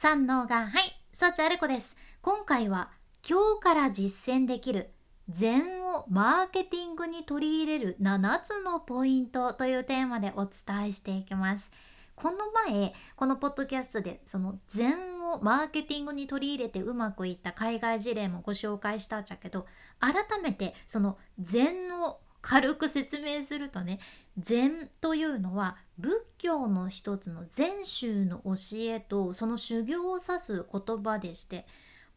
三能がはい幸あれ子です。今回は今日から実践できる禅をマーケティングに取り入れる7つのポイントというテーマでお伝えしていきます。この前このポッドキャストでその禅をマーケティングに取り入れてうまくいった海外事例もご紹介したんじゃけど改めてその禅を軽く説明するとね禅というのは仏教の一つの禅宗の教えとその修行を指す言葉でして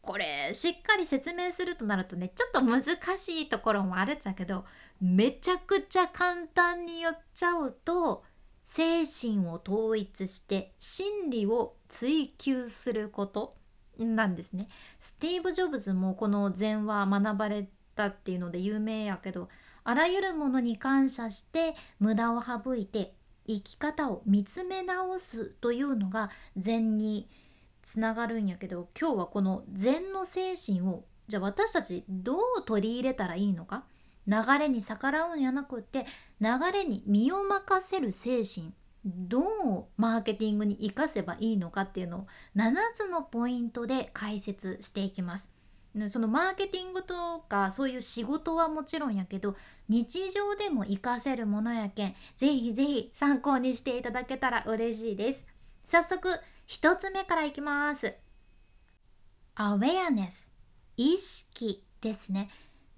これしっかり説明するとなるとねちょっと難しいところもあるっちゃけどめちゃくちゃ簡単に言っちゃうと精神を統一して真理を追求することなんですね。スティーブ・ジョブズもこの禅は学ばれたっていうので有名やけどあらゆるものに感謝して無駄を省いて生き方を見つめ直すというのが禅につながるんやけど今日はこの禅の精神をじゃあ私たちどう取り入れたらいいのか？流れに逆らうんやなくって流れに身を任せる精神どうマーケティングに生かせばいいのかっていうのを7つのポイントで解説していきます。そのマーケティングとかそういう仕事はもちろんやけど日常でも活かせるものやけんぜひぜひ参考にしていただけたら嬉しいです。早速1つ目からいきます。アウェアネス。意識ですね。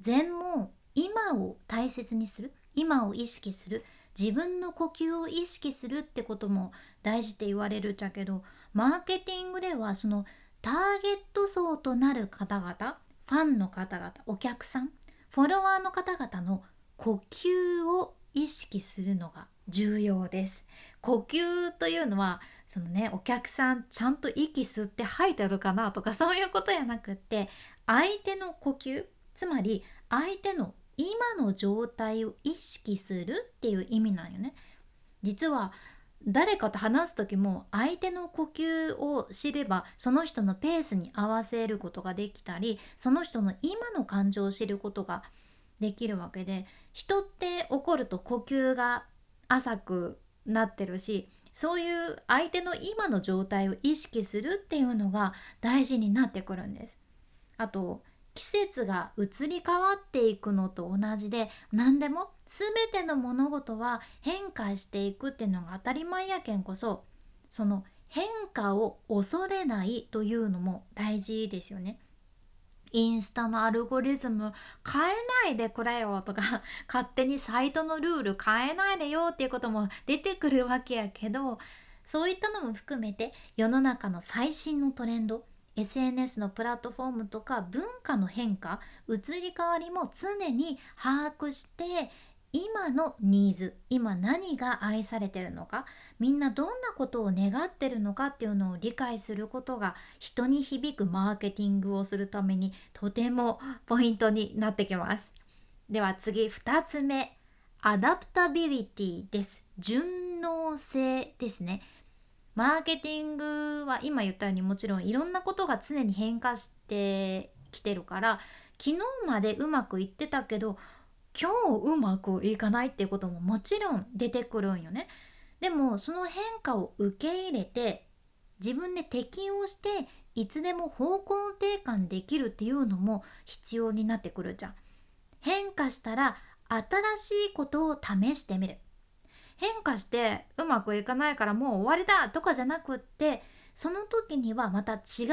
全も今を大切にする？今を意識する？自分の呼吸を意識するってことも大事って言われるっちゃけどマーケティングではそのターゲット層となる方々ファンの方々お客さんフォロワーの方々の呼吸を意識するのが重要です。呼吸というのはそのねお客さんちゃんと息吸って吐いてるかなとかそういうことやなくって相手の呼吸つまり相手の今の状態を意識するっていう意味なんよね。実は誰かと話す時も相手の呼吸を知ればその人のペースに合わせることができたりその人の今の感情を知ることができるわけで人って怒ると呼吸が浅くなってるしそういう相手の今の状態を意識するっていうのが大事になってくるんです。あと季節が移り変わっていくのと同じで何でも全ての物事は変化していくっていうのが当たり前やけんこそその変化を恐れないというのも大事ですよね。インスタのアルゴリズム変えないでくれよとか 勝手にサイトのルール変えないでよっていうことも出てくるわけやけどそういったのも含めて世の中の最新のトレンド SNS のプラットフォームとか文化の変化移り変わりも常に把握して今のニーズ今何が愛されてるのかみんなどんなことを願ってるのかっていうのを理解することが人に響くマーケティングをするためにとてもポイントになってきます。では次2つ目。アダプタビリティです。順応性ですね。マーケティングは今言ったようにもちろんいろんなことが常に変化してきてるから昨日までうまくいってたけど今日うまくいかないっていうことももちろん出てくるんよね。でもその変化を受け入れて自分で適応していつでも方向転換できるっていうのも必要になってくるじゃん。変化したら新しいことを試してみる。変化してうまくいかないからもう終わりだとかじゃなくってその時にはまた違う新し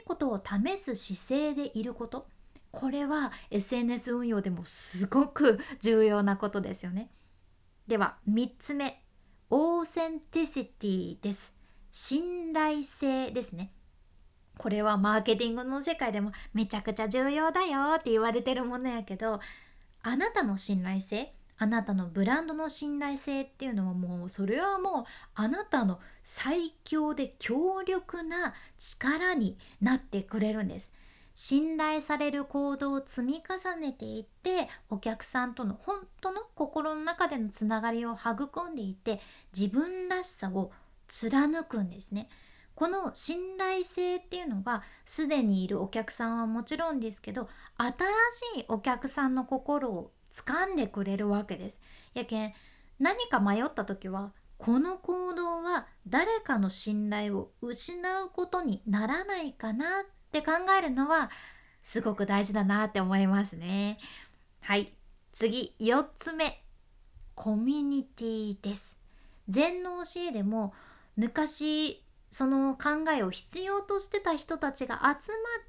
いことを試す姿勢でいること。これは SNS 運用でもすごく重要なことですよね。では3つ目。オーセンティシティです。信頼性ですね。これはマーケティングの世界でもめちゃくちゃ重要だよって言われてるものやけどあなたの信頼性あなたのブランドの信頼性っていうのはもうそれはもうあなたの最強で強力な力になってくれるんです。信頼される行動を積み重ねていってお客さんとの本当の心の中でのつながりを育んでいって自分らしさを貫くんですね。この信頼性っていうのはすでにいるお客さんはもちろんですけど新しいお客さんの心を掴んでくれるわけです。やけん何か迷った時はこの行動は誰かの信頼を失うことにならないかなって考えるのはすごく大事だなって思いますね。はい次4つ目コミュニティです禅の教えでも昔その考えを必要としてた人たちが集まっ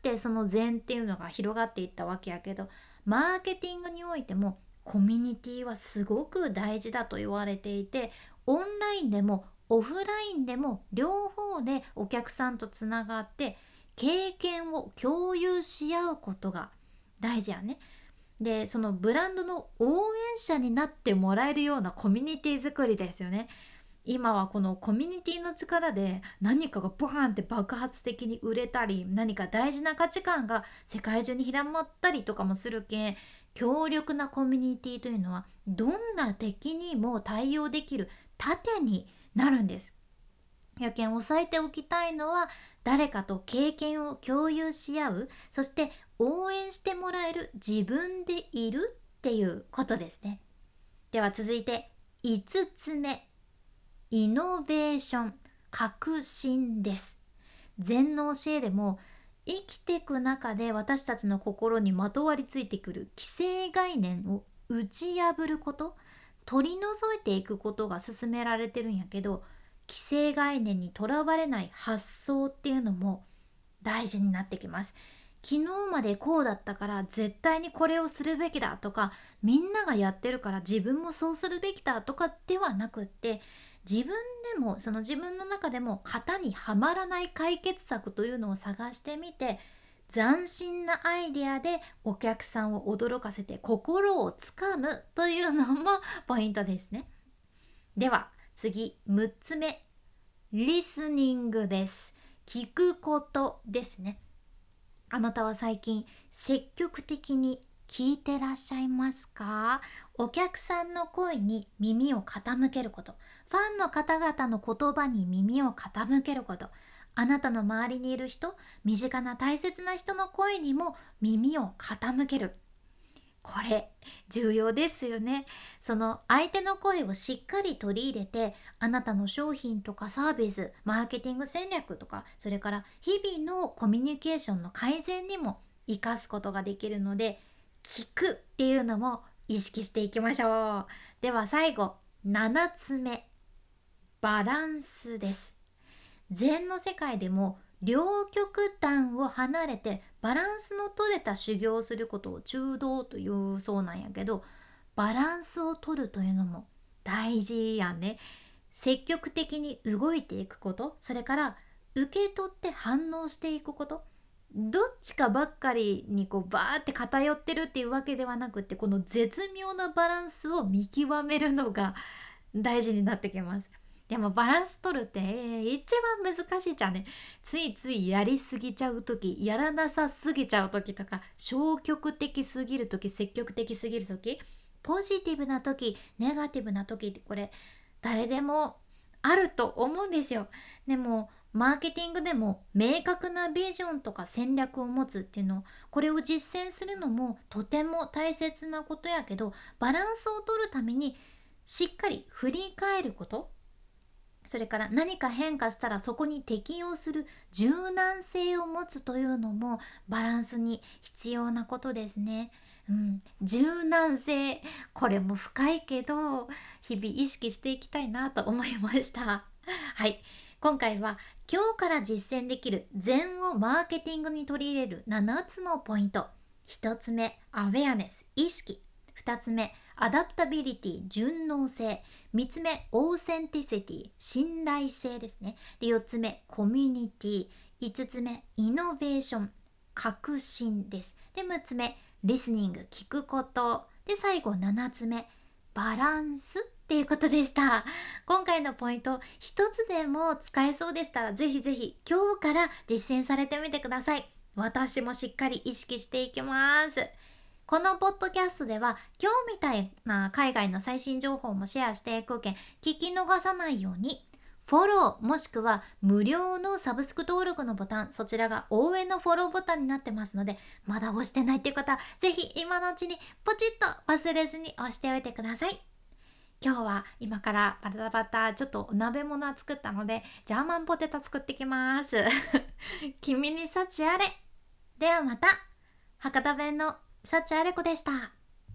てその禅っていうのが広がっていったわけやけどマーケティングにおいてもコミュニティはすごく大事だと言われていてオンラインでもオフラインでも両方でお客さんとつながって経験を共有し合うことが大事やね。でそのブランドの応援者になってもらえるようなコミュニティ作りですよね。今はこのコミュニティの力で何かがバーンって爆発的に売れたり何か大事な価値観が世界中に広まったりとかもするけん強力なコミュニティというのはどんな敵にも対応できる盾になるんです。やけん押さえておきたいのは誰かと経験を共有し合うそして応援してもらえる自分でいるっていうことですね。では続いて5つ目イノベーション革新です。禅の教えでも生きていく中で私たちの心にまとわりついてくる既成概念を打ち破ること取り除いていくことが勧められてるんやけど既成概念にとらわれない発想っていうのも大事になってきます昨日までこうだったから絶対にこれをするべきだとかみんながやってるから自分もそうするべきだとかではなくって自分でもその自分の中でも型にはまらない解決策というのを探してみて斬新なアイデアでお客さんを驚かせて心をつかむというのもポイントですね。では次6つ目。リスニングです。聞くことですね。あなたは最近積極的に聞いてらっしゃいますか？お客さんの声に耳を傾けること。ファンの方々の言葉に耳を傾けること。あなたの周りにいる人身近な大切な人の声にも耳を傾ける。これ重要ですよね。その相手の声をしっかり取り入れてあなたの商品とかサービスマーケティング戦略とかそれから日々のコミュニケーションの改善にも生かすことができるので聞くっていうのも意識していきましょう。では最後7つ目。バランスです。禅の世界でも両極端を離れてバランスの取れた修行をすることを中道というそうなんやけどバランスを取るというのも大事やね。積極的に動いていくことそれから受け取って反応していくことどっちかばっかりにこうバーって偏ってるっていうわけではなくてこの絶妙なバランスを見極めるのが大事になってきます。でもバランス取るって、えー、一番難しいじゃんねついついやりすぎちゃう時やらなさすぎちゃう時とか消極的すぎる時積極的すぎる時ポジティブな時ネガティブな時ってこれ誰でもあると思うんですよでもマーケティングでも明確なビジョンとか戦略を持つっていうのこれを実践するのもとても大切なことやけどバランスを取るためにしっかり振り返ることそれから何か変化したらそこに適応する柔軟性を持つというのもバランスに必要なことですね。うん、柔軟性これも深いけど日々意識していきたいなと思いました。はい今回は今日から実践できる禅をマーケティングに取り入れる7つのポイント。1つ目 awareness 意識。2つ目 adaptability 順応性。3つ目 authenticity 信頼性ですね。で4つ目コミュニティ。5つ目イノベーション革新です。で6つ目リスニング聞くこと。で最後7つ目バランス。っていうことでした。今回のポイント一つでも使えそうでしたらぜひぜひ今日から実践されてみてください。私もしっかり意識していきます。このポッドキャストでは今日みたいな海外の最新情報もシェアしていくけん聞き逃さないようにフォローもしくは無料のサブスク登録のボタンそちらが応援のフォローボタンになってますのでまだ押してないっていう方ぜひ今のうちにポチッと忘れずに押しておいてください。今日は今からバタバタちょっとお鍋物は作ったのでジャーマンポテト作ってきます。君に幸あれ。ではまた。博多弁の幸あれ子でした。